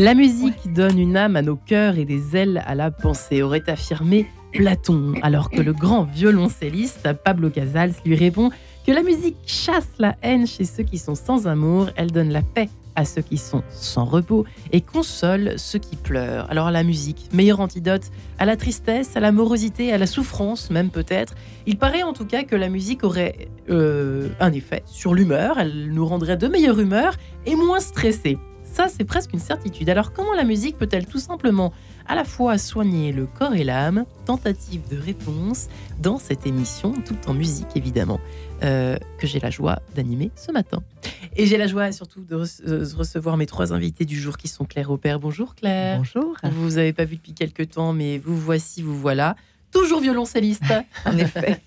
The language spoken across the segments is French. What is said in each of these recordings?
La musique donne une âme à nos cœurs et des ailes à la pensée, aurait affirmé Platon, alors que le grand violoncelliste Pablo Casals lui répond que la musique chasse la haine chez ceux qui sont sans amour, elle donne la paix à ceux qui sont sans repos et console ceux qui pleurent. Alors la musique, meilleur antidote à la tristesse, à la morosité, à la souffrance même peut-être. Il paraît en tout cas que la musique aurait euh, un effet sur l'humeur, elle nous rendrait de meilleure humeur et moins stressés. Ça, c'est presque une certitude. Alors comment la musique peut-elle tout simplement à la fois soigner le corps et l'âme? Tentative de réponse dans cette émission, tout en musique évidemment, euh, que j'ai la joie d'animer ce matin. Et j'ai la joie surtout de euh, recevoir mes trois invités du jour qui sont Claire Aubert. Bonjour Claire. Bonjour. Vous vous avez pas vu depuis quelques temps, mais vous voici, vous voilà toujours violoncelliste, en effet,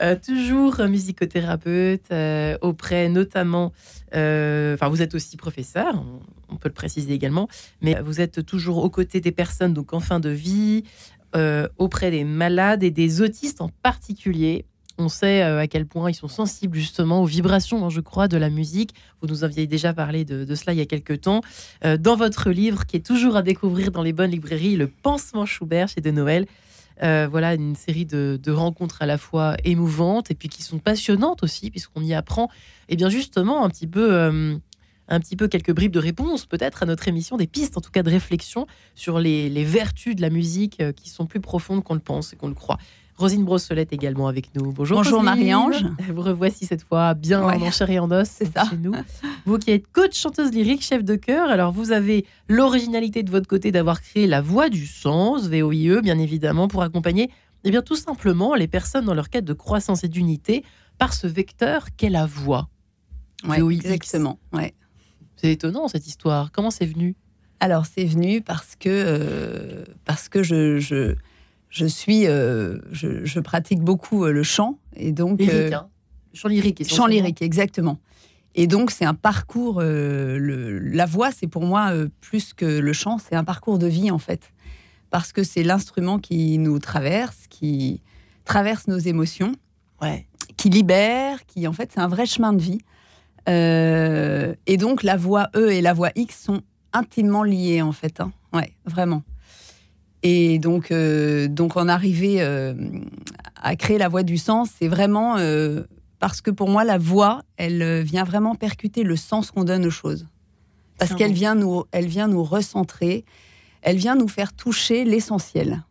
euh, toujours musicothérapeute, euh, auprès notamment, euh, enfin vous êtes aussi professeur, on, peut le préciser également, mais vous êtes toujours aux côtés des personnes donc en fin de vie, auprès des malades et des autistes en particulier. On sait à quel point ils sont sensibles justement aux vibrations, hein, je crois, de la musique. Vous nous aviez déjà parlé de, de cela il y a quelques temps. dans votre livre, qui est toujours à découvrir dans les bonnes librairies, Le Pansement Schubert chez De Noël, euh, voilà, une série de, rencontres à la fois émouvantes et puis qui sont passionnantes aussi, puisqu'on y apprend, et eh bien justement, un petit peu. Euh, un petit peu quelques bribes de réponse peut-être à notre émission, des pistes en tout cas de réflexion sur les, les vertus de la musique euh, qui sont plus profondes qu'on le pense et qu'on le croit. Rosine Brossolette également avec nous. Bonjour. Bonjour Marie-Ange. Vous revoici cette fois bien en chair et en os c'est ça. chez nous. Vous qui êtes coach, chanteuse lyrique, chef de chœur, alors vous avez l'originalité de votre côté d'avoir créé la voix du sens, VOIE bien évidemment, pour accompagner eh bien, tout simplement les personnes dans leur quête de croissance et d'unité par ce vecteur qu'est la voix. Oui, exactement. Ouais. C'est étonnant cette histoire. Comment c'est venu? Alors c'est venu parce que, euh, parce que je je suis, euh, je, pratique beaucoup euh, le chant et donc lyrique, euh, hein. chant lyrique, chant lyrique, exactement. Et donc c'est un parcours. la voix, c'est pour moi plus que le chant, c'est un parcours de vie en fait, parce que c'est l'instrument qui nous traverse, qui traverse nos émotions, ouais. qui libère, qui en fait c'est un vrai chemin de vie. et donc la voix E et la voix X sont intimement liées en fait. Hein. Ouais, vraiment. Et donc, euh, donc en arriver euh, à créer la voix du sens, c'est vraiment euh, parce que pour moi, la voix, elle vient vraiment percuter le sens qu'on donne aux choses. Parce qu'elle vient, nous, elle vient nous recentrer, elle vient nous faire toucher l'essentiel.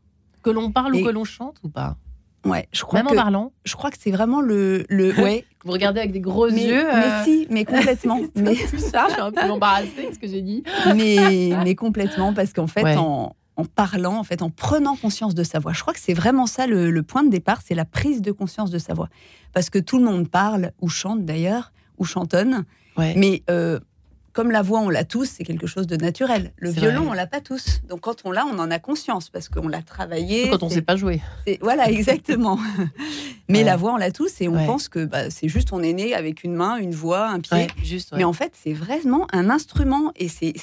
Que l'on parle ou que l'on chante ou pas? Ouais, je crois Même en parlant? Je crois que c'est vraiment le. le ouais. Vous regardez avec des gros yeux. Mais si, mais complètement. mais ça, je suis un peu embarrassée de ce que j'ai dit. Mais, mais complètement, parce qu'en fait, en, en parlant, en fait, en prenant conscience de sa voix. Je crois que c'est vraiment ça le, point de départ, c'est la prise de conscience de sa voix. Parce que tout le monde parle, ou chante d'ailleurs, ou chantonne, mais euh, comme la voix, on l'a tous, c'est quelque chose de naturel. Le violon, on l'a pas tous. Donc quand on l'a, on en a conscience parce qu'on l'a travaillé. Quand on ne sait pas jouer. Voilà, exactement. Mais la voix, on l'a tous et on pense que bah, c'est juste on est né avec une main, une voix, un pied. juste, Mais en fait, c'est vraiment un instrument et c'est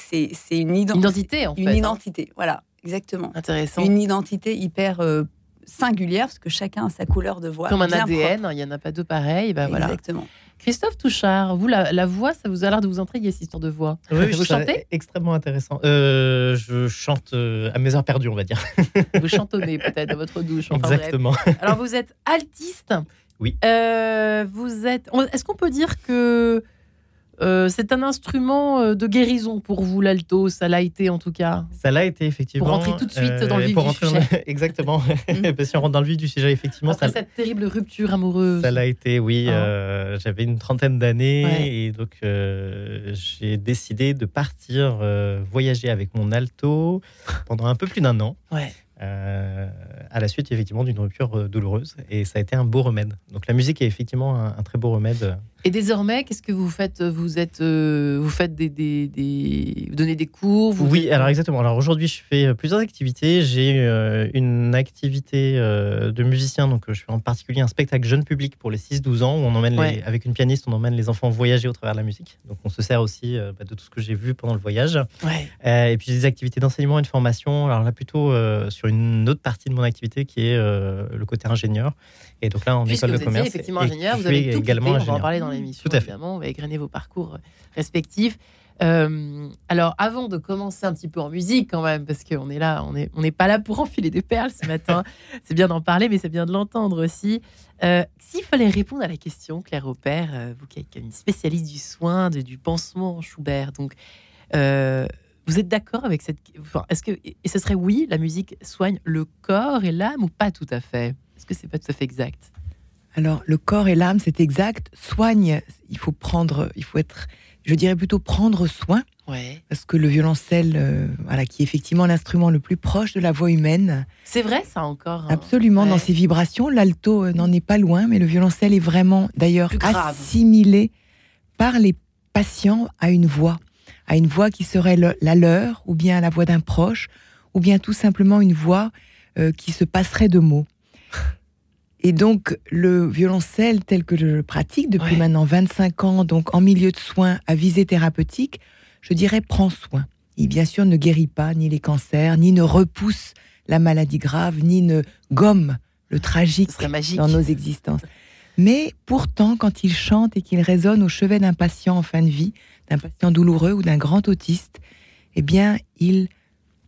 une, identité. En une hein. identité, voilà. Exactement. Intéressant. Une identité hyper euh, singulière, parce que chacun a sa couleur de voix. Comme un ADN, il n'y en a pas deux pareils. Ben Exactement. Christophe Touchard, vous, la, voix, ça vous a l'air de vous intriguer, cette histoire de voix. Oui, vous chantez? Extrêmement intéressant. Euh, je chante euh, à mes heures perdues, on va dire. vous chantonnez peut-être à votre douche. Exactement. Alors, vous êtes altiste? Oui. vous êtes. Est-ce qu'on peut dire que euh, c'est un instrument euh, de guérison pour vous, l'alto. Ça l'a été en tout cas. Ça l'a été effectivement. Pour rentrer tout de suite dans le euh, vif du sujet. Exactement. Si on rentre dans le vif du sujet, effectivement. Après cette terrible rupture amoureuse. Ça l'a été, oui. Ah. J'avais une trentaine d'années et donc j'ai décidé de partir voyager avec mon alto pendant un peu plus d'un an. Ouais. Euh, à la suite effectivement d'une rupture douloureuse et ça a été un beau remède. Donc la musique est effectivement un, très beau remède. Et désormais, qu'est-ce que vous faites Vous êtes, euh, vous faites des, des, vous donnez des cours Oui, alors exactement. Alors aujourd'hui, je fais plusieurs activités. J'ai une activité de musicien, donc je fais en particulier un spectacle jeune public pour les 6-12 ans où on emmène les, avec une pianiste, on emmène les enfants voyager au travers de la musique. Donc on se sert aussi bah, de tout ce que j'ai vu pendant le voyage. Ouais. et puis des activités d'enseignement et de formation. Alors là plutôt sur une autre partie de mon activité qui est euh, le côté ingénieur. Et donc là, en école de commerce. effectivement ingénieur, vous avez tout également quitté, on va en parler dans l'émission. Évidemment, on va égrener vos parcours respectifs. Euh, alors, avant de commencer un petit peu en musique, quand même, parce qu'on est là, on n'est on pas là pour enfiler des perles ce matin. c'est bien d'en parler, mais c'est bien de l'entendre aussi. Euh, s'il fallait répondre à la question, Claire Aubert, euh, vous qui êtes une spécialiste du soin, du pansement Schubert, donc vous êtes d'accord avec cette. Est-ce que et ce serait oui, la musique soigne le corps et l'âme ou pas tout à fait? Est-ce que c'est pas tout à fait exact? Alors le corps et l'âme, c'est exact. Soigne, il faut prendre, il faut être je dirais plutôt prendre soin. Parce que le violoncelle, euh, voilà, qui est effectivement l'instrument le plus proche de la voix humaine. C'est vrai, ça encore. Hein. Absolument, dans ses vibrations. L'alto euh, n'en est pas loin, mais le violoncelle est vraiment, d'ailleurs, assimilé par les patients à une voix. À une voix qui serait la leur, ou bien la voix d'un proche, ou bien tout simplement une voix euh, qui se passerait de mots. Et donc, le violoncelle tel que je le pratique depuis maintenant 25 ans, donc en milieu de soins à visée thérapeutique, je dirais prend soin. Il, bien sûr, ne guérit pas ni les cancers, ni ne repousse la maladie grave, ni ne gomme le tragique dans nos existences. Mais pourtant, quand il chante et qu'il résonne au chevet d'un patient en fin de vie, d'un patient douloureux ou d'un grand autiste, eh bien, il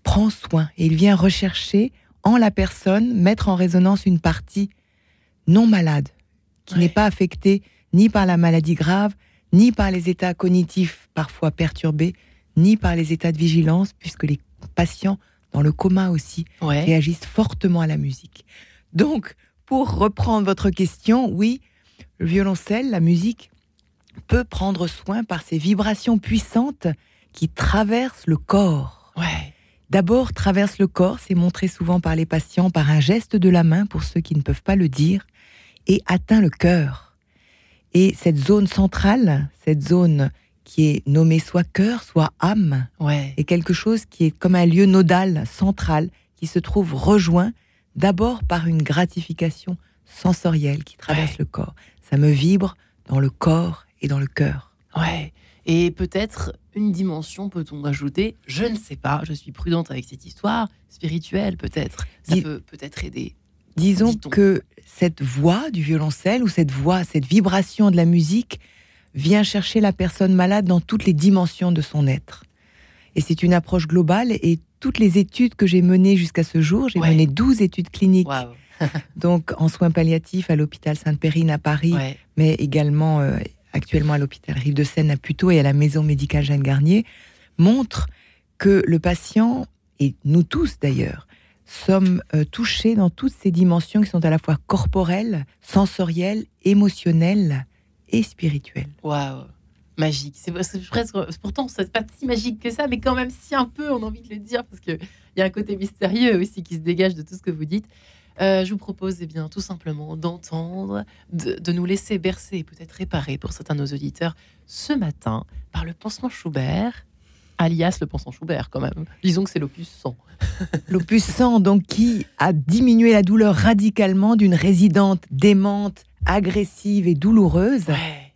prend soin et il vient rechercher en la personne, mettre en résonance une partie non malade, qui n'est pas affecté ni par la maladie grave, ni par les états cognitifs parfois perturbés, ni par les états de vigilance, puisque les patients dans le coma aussi réagissent fortement à la musique. Donc, pour reprendre votre question, oui, le violoncelle, la musique, peut prendre soin par ces vibrations puissantes qui traversent le corps. D'abord, traverse le corps, c'est montré souvent par les patients par un geste de la main pour ceux qui ne peuvent pas le dire et atteint le cœur. Et cette zone centrale, cette zone qui est nommée soit cœur, soit âme, est quelque chose qui est comme un lieu nodal, central, qui se trouve rejoint d'abord par une gratification sensorielle qui traverse le corps. Ça me vibre dans le corps et dans le cœur. Ouais. Et peut-être une dimension, peut-on ajouter Je ne sais pas, je suis prudente avec cette histoire, spirituelle peut-être. Ça peut peut-être aider. Disons que cette voix du violoncelle ou cette voix, cette vibration de la musique vient chercher la personne malade dans toutes les dimensions de son être. Et c'est une approche globale et toutes les études que j'ai menées jusqu'à ce jour, j'ai mené 12 études cliniques. donc en soins palliatifs à l'hôpital Sainte-Périne à Paris, mais également euh, actuellement à l'hôpital Rive de Seine à Puteaux et à la maison médicale Jeanne Garnier, montrent que le patient, et nous tous d'ailleurs, sommes euh, touchés dans toutes ces dimensions qui sont à la fois corporelles, sensorielles, émotionnelles et spirituelles. Waouh Magique. C'est presque. Pourtant, c'est pas si magique que ça, mais quand même si un peu, on a envie de le dire parce qu'il y a un côté mystérieux aussi qui se dégage de tout ce que vous dites. Euh, je vous propose eh bien, tout simplement d'entendre, de, de, nous laisser bercer, peut-être réparer pour certains de nos auditeurs ce matin par le pansement Schubert alias le pensant Schubert quand même. Disons que c'est l'opus 100. l'opus 100, donc, qui a diminué la douleur radicalement d'une résidente démente, agressive et douloureuse.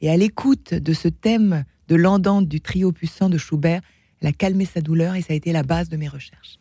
Et à l'écoute de ce thème de l'andante du trio puissant de Schubert, elle a calmé sa douleur et ça a été la base de mes recherches.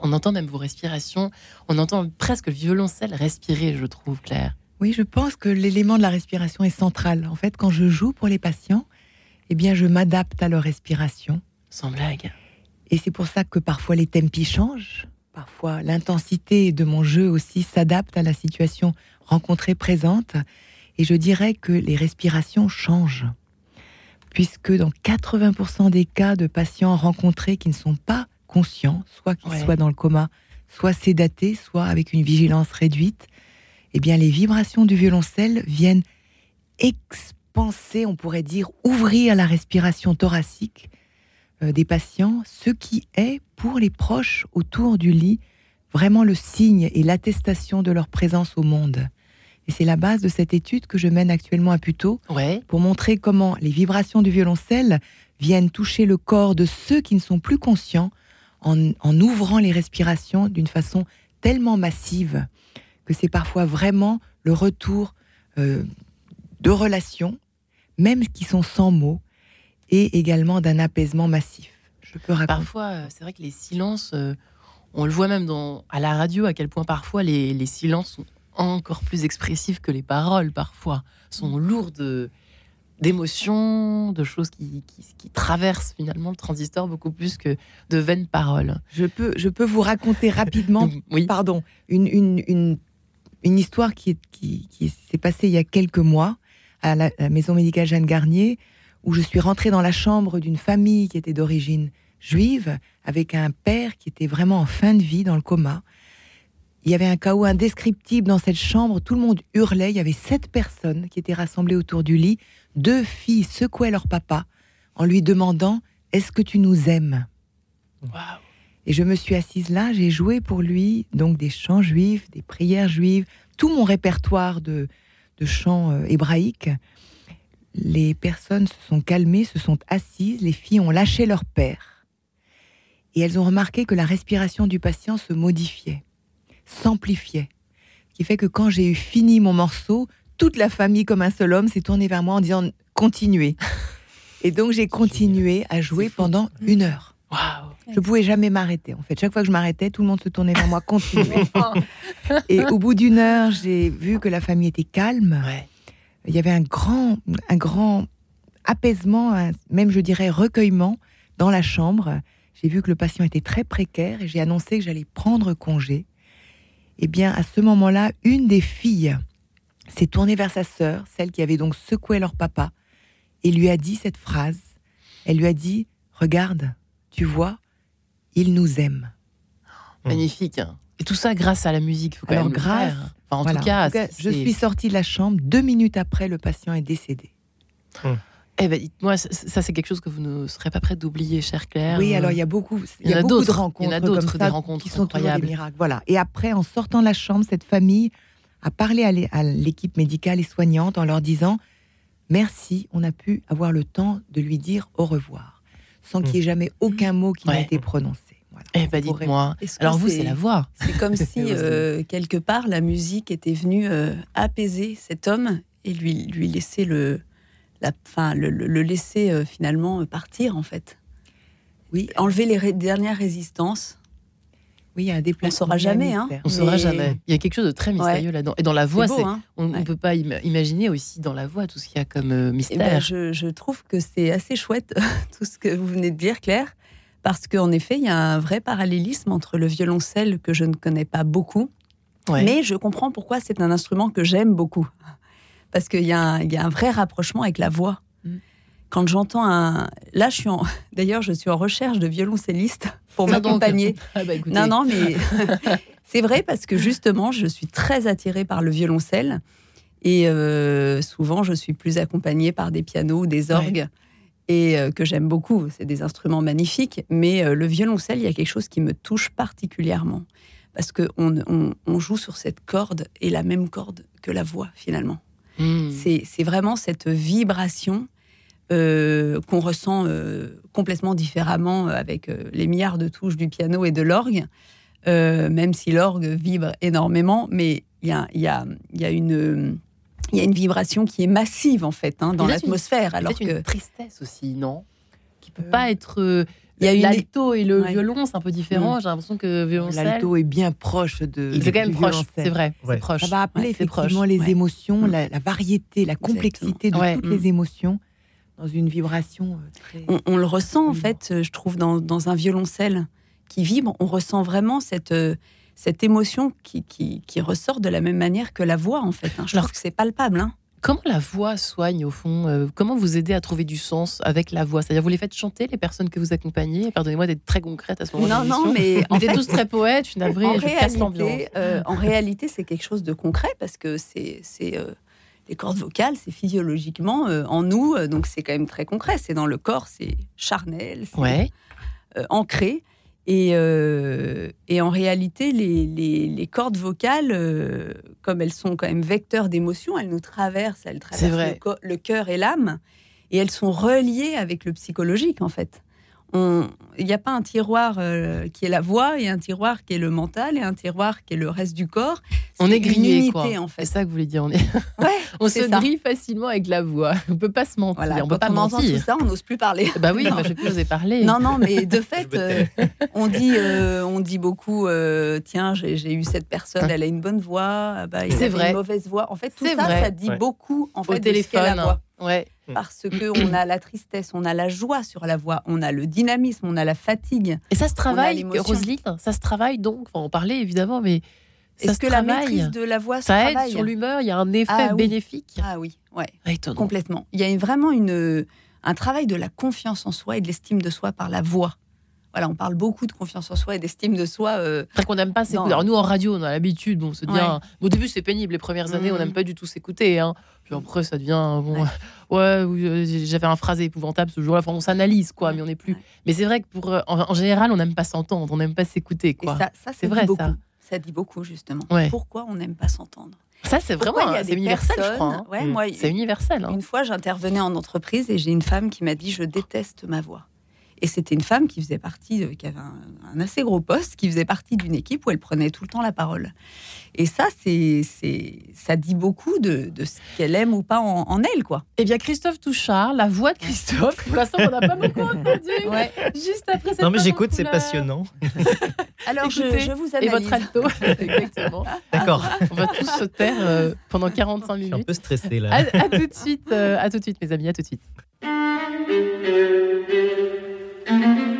On entend même vos respirations, on entend presque le violoncelle respirer, je trouve, Claire. Oui, je pense que l'élément de la respiration est central. En fait, quand je joue pour les patients, eh bien, je m'adapte à leur respiration. Sans blague. Et c'est pour ça que parfois les tempi changent. parfois l'intensité de mon jeu aussi s'adapte à la situation rencontrée présente. Et je dirais que les respirations changent, puisque dans 80% des cas de patients rencontrés qui ne sont pas conscients, soit qu'ils soient dans le coma, soit sédatés, soit avec une vigilance réduite, eh bien les vibrations du violoncelle viennent expanser, on pourrait dire, ouvrir la respiration thoracique euh, des patients, ce qui est pour les proches autour du lit vraiment le signe et l'attestation de leur présence au monde. Et c'est la base de cette étude que je mène actuellement à Puteaux pour montrer comment les vibrations du violoncelle viennent toucher le corps de ceux qui ne sont plus conscients en, ouvrant les respirations d'une façon tellement massive que c'est parfois vraiment le retour euh, de relations, même qui sont sans mots, et également d'un apaisement massif. Je peux Parfois, euh, c'est vrai que les silences, euh, on le voit même dans, à la radio, à quel point parfois les, les silences sont encore plus expressifs que les paroles, parfois, sont lourdes d'émotions, de choses qui, qui, traversent finalement le transistor beaucoup plus que de vaines paroles. Je peux, je peux vous raconter rapidement, oui. pardon, une, une, une, une histoire qui, qui, qui s'est passée il y a quelques mois à la, maison médicale Jeanne Garnier, où je suis rentrée dans la chambre d'une famille qui était d'origine juive, avec un père qui était vraiment en fin de vie, dans le coma. Il y avait un chaos indescriptible dans cette chambre, tout le monde hurlait, il y avait sept personnes qui étaient rassemblées autour du lit, deux filles secouaient leur papa en lui demandant ⁇ Est-ce que tu nous aimes ?⁇ Et je me suis assise là, j'ai joué pour lui donc des chants juifs, des prières juives, tout mon répertoire de, de chants euh, hébraïques. Les personnes se sont calmées, se sont assises, les filles ont lâché leur père. Et elles ont remarqué que la respiration du patient se modifiait, s'amplifiait. Ce qui fait que quand j'ai eu fini mon morceau, toute la famille, comme un seul homme, s'est tournée vers moi en disant continuez. Et donc j'ai continué à jouer pendant une heure. Je pouvais jamais m'arrêter. En fait, chaque fois que je m'arrêtais, tout le monde se tournait vers moi, continuez. et au bout d'une heure, j'ai vu que la famille était calme. Il y avait un grand, un grand apaisement, même je dirais recueillement dans la chambre. J'ai vu que le patient était très précaire et j'ai annoncé que j'allais prendre congé. Et eh bien, à ce moment-là, une des filles s'est tournée vers sa sœur, celle qui avait donc secoué leur papa, et lui a dit cette phrase. Elle lui a dit Regarde, tu vois, il nous aime. Magnifique. Et tout ça grâce à la musique. Faut Alors, grâce. en, tout cas, je suis sortie de la chambre. Deux minutes après, le patient est décédé. Hum. Eh ben, moi, ça, c'est quelque chose que vous ne serez pas prête d'oublier, cher Claire. Oui, alors il y a beaucoup, il y, a, beaucoup de rencontres, il y en a d'autres, des rencontres qui sont incroyables. Des miracles. Voilà. Et après, en sortant de la chambre, cette famille a parlé à l'équipe médicale et soignante en leur disant merci, on a pu avoir le temps de lui dire au revoir, sans qu'il n'y ait jamais aucun mot qui n'ait été prononcé. Eh ben dites-moi. Alors vous, c'est la voix. C'est comme si euh, quelque part la musique était venue euh, apaiser cet homme et lui lui laisser le la fin le, le, laisser euh, finalement partir en fait. Oui, enlever les dernières résistances. Oui, il y a un déplacement. On saura jamais, hein. On saura jamais. Il y a quelque chose de très mystérieux là-dedans. Et dans la voix, hein. on ne peut pas imaginer aussi dans la voix tout ce qu'il y a comme mystère. Eh ben, je, je, trouve que c'est assez chouette tout ce que vous venez de dire, Claire parce qu'en effet, il y a un vrai parallélisme entre le violoncelle que je ne connais pas beaucoup, mais je comprends pourquoi c'est un instrument que j'aime beaucoup. Parce qu'il y, a un vrai rapprochement avec la voix. Mm. Quand j'entends un... Là, je suis en... D'ailleurs, je suis en recherche de violoncelliste pour m'accompagner. Ah, bah, non, non, mais c'est vrai parce que justement, je suis très attirée par le violoncelle. Et euh, souvent, je suis plus accompagnée par des pianos ou des orgues et euh, que j'aime beaucoup. C'est des instruments magnifiques, mais euh, le violoncelle, il y a quelque chose qui me touche particulièrement parce qu'on on, joue sur cette corde et la même corde que la voix finalement. Hmm. C'est vraiment cette vibration euh, qu'on ressent complètement différemment avec les milliards de touches du piano et de l'orgue, même si l'orgue vibre énormément, mais il y a, y, a, y a une il y a une vibration qui est massive en fait hein, dans l'atmosphère. Alors que une tristesse aussi, non? Qui peut pas être. Euh, il y a l'alto et le violon, c'est un peu différent. Mm. J'ai l'impression que violoncelle. L'alto est bien proche de. C'est quand même proche, c'est vrai. Proche. Ça va appeler effectivement les émotions, la, variété, la complexité de toutes les mm. émotions dans une vibration euh, très. On, le ressent en fait, je trouve, dans, dans un violoncelle qui vibre, on ressent vraiment cette, cette émotion qui, qui, ressort de la même manière que la voix, en fait. Hein. Je trouve que c'est palpable. Hein. Comment la voix soigne au fond euh, Comment vous aidez à trouver du sens avec la voix? C'est-à-dire vous les faites chanter les personnes que vous accompagnez? Pardonnez-moi d'être très concrète à ce moment-là. Non, non, mais on est tous très poètes. Je suis navrée, en je réalité, euh, en réalité, c'est quelque chose de concret parce que c'est c'est euh, les cordes vocales, c'est physiologiquement en nous, donc c'est quand même très concret. C'est dans le corps, c'est charnel, c'est ouais. ancré. Euh, et, en réalité, les, cordes vocales, euh, comme elles sont quand même vecteurs d'émotions, elles nous traversent, elles traversent le cœur et l'âme, et elles sont reliées avec le psychologique en fait il n'y a pas un tiroir euh, qui est la voix et un tiroir qui est le mental et un tiroir qui est le reste du corps. on est grillé, quoi. En fait. C'est ça que vous voulez dire. On, est... on se grille facilement avec la voix. On peut pas se mentir. on peut pas on mentir. tout ça, on n'ose plus parler. Bah oui, je plus oser parler. Non, non, mais de fait, euh, on dit, euh, on dit beaucoup. Tiens, j'ai eu cette personne, elle a une bonne voix. Ah bah, c'est vrai. Une mauvaise voix. En fait, tout ça, ça dit beaucoup en fait Au téléphone. De la voix. Ouais. Mm. Parce que on a la tristesse, on a la joie sur la voix, on a le dynamisme, on a la fatigue. Et ça se travaille, Roselyne Ça se travaille donc. on parlait évidemment, mais est-ce que la maîtrise de la voix ça aide sur l'humeur Il y a un effet ah bénéfique. Ah oui, ouais, complètement. Il y a vraiment une, un travail de la confiance en soi et de l'estime de soi par la voix voilà, on parle beaucoup de confiance en soi et d'estime de soi. Euh... qu'on n'aime pas s'écouter. Alors nous en radio, on a l'habitude, bon, se dire. Au début, c'est pénible. Les premières années, on n'aime mm. pas du tout s'écouter. Hein. Puis après, ça devient bon. Ouais, euh, j'avais un phrase épouvantable ce jour-là. Enfin, on s'analyse, quoi, mais on n'est plus. Mais c'est vrai que pour, euh, en, général, on n'aime pas s'entendre, on n'aime pas s'écouter, quoi. ça, ça c'est vrai, beaucoup. ça. Ça dit beaucoup justement. Pourquoi on n'aime pas s'entendre? Ça, c'est vraiment c'est universel, je crois. Hein. Ouais, mm. c'est universel. Hein. Une fois, j'intervenais en entreprise et j'ai une femme qui m'a dit Je déteste ma voix. Et c'était une femme qui faisait partie, qui avait un, assez gros poste, qui faisait partie d'une équipe où elle prenait tout le temps la parole. Et ça, c'est, ça dit beaucoup de, ce qu'elle aime ou pas en, elle, quoi. Eh bien, Christophe Touchard, la voix de Christophe. Pour l'instant, on n'a pas beaucoup entendu. Juste après cette Non, mais j'écoute, c'est passionnant. Alors, je, vous analyse. Et votre alto, exactement. D'accord. On va tous se taire euh, pendant 45 minutes. Je suis un peu stressé là. À, tout de suite, euh, à tout de suite, mes amis, à tout de suite. Musique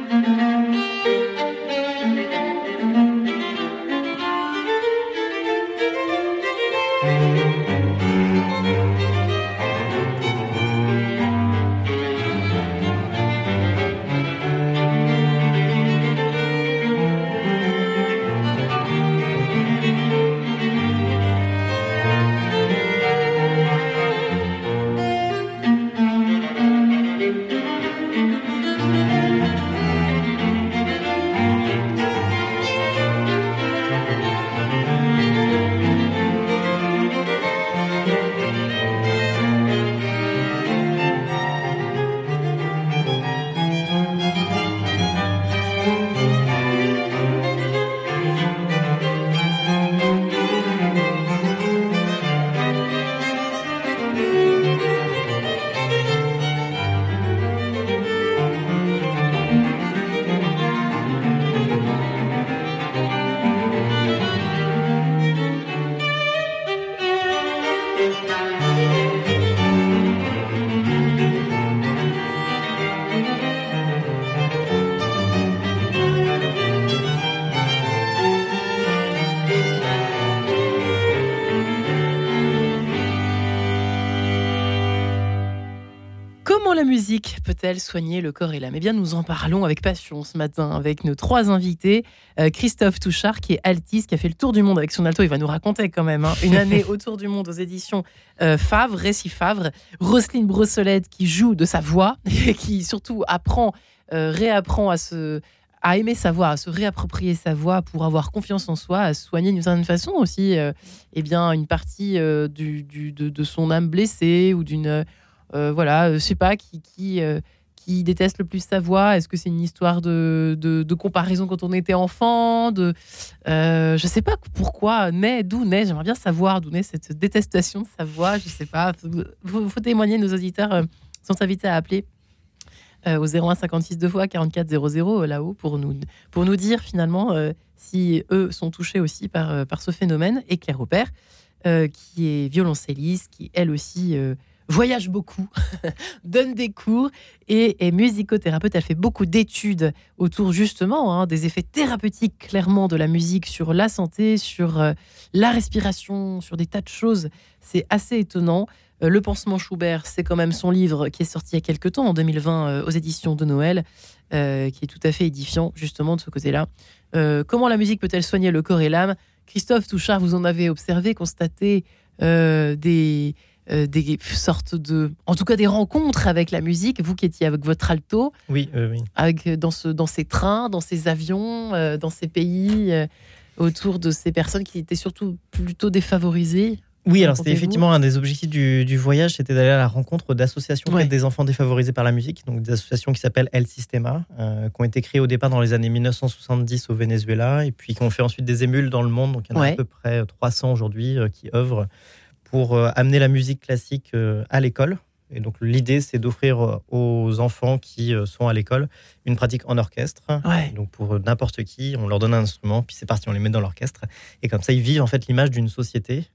peut-elle soigner le corps et l'âme? Eh bien, nous en parlons avec passion ce matin avec nos trois invités. Euh, Christophe Touchard, qui est altiste, qui a fait le tour du monde avec son alto. Il va nous raconter quand même hein, une année autour du monde aux éditions euh, Favre, Récit Favre. Roselyne Brossolette, qui joue de sa voix et qui surtout apprend, euh, réapprend à se à aimer sa voix, à se réapproprier sa voix pour avoir confiance en soi, à soigner d'une certaine façon aussi eh bien, une partie du, de, de, son âme blessée ou d'une euh, voilà, euh, je sais pas, qui, euh, qui déteste le plus sa voix Est-ce que c'est une histoire de, de, comparaison quand on était enfant de, euh, Je sais pas pourquoi, d'où naît, j'aimerais bien savoir d'où naît cette détestation de sa voix, je sais pas. Faut, faut témoigner, nos auditeurs sont invités à appeler au 01 56 2 fois 44 00 là-haut pour nous, pour nous dire finalement si eux sont touchés aussi par, par ce phénomène. Et Claire Aubert, qui est violoncelliste, qui elle aussi voyage beaucoup, donne des cours et est musicothérapeute. Elle fait beaucoup d'études autour justement hein, des effets thérapeutiques clairement de la musique sur la santé, sur euh, la respiration, sur des tas de choses. C'est assez étonnant. Euh, le pansement Schubert, c'est quand même son livre qui est sorti il y a quelques temps, en 2020, euh, aux éditions de Noël, qui est tout à fait édifiant justement de ce côté-là. comment la musique peut-elle soigner le corps et l'âme? Christophe Touchard, vous en avez observé, constaté des euh, des sortes de, en tout cas des rencontres avec la musique. Vous qui étiez avec votre alto, oui, oui. Avec, dans, ce, dans ces trains, dans ces avions, euh, dans ces pays, euh, autour de ces personnes qui étaient surtout plutôt défavorisées. Oui, alors c'était effectivement un des objectifs du, voyage, c'était d'aller à la rencontre d'associations des enfants défavorisés par la musique, donc des associations qui s'appellent El Sistema, qui ont été créées au départ dans les années 1970 au Venezuela, et puis qui ont fait ensuite des émules dans le monde. Donc il y en a à peu près 300 aujourd'hui qui œuvrent pour euh, amener la musique classique euh, à l'école. Et donc l'idée, c'est d'offrir euh, aux enfants qui sont à l'école une pratique en orchestre. Donc pour n'importe qui, on leur donne un instrument, puis c'est parti, on les met dans l'orchestre. Et comme ça, ils vivent en fait l'image d'une société.